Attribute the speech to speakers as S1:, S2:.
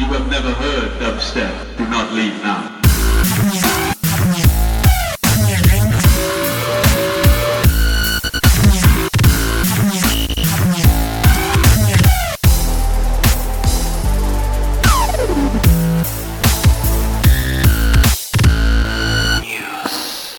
S1: you have never heard dubstep, do not leave now.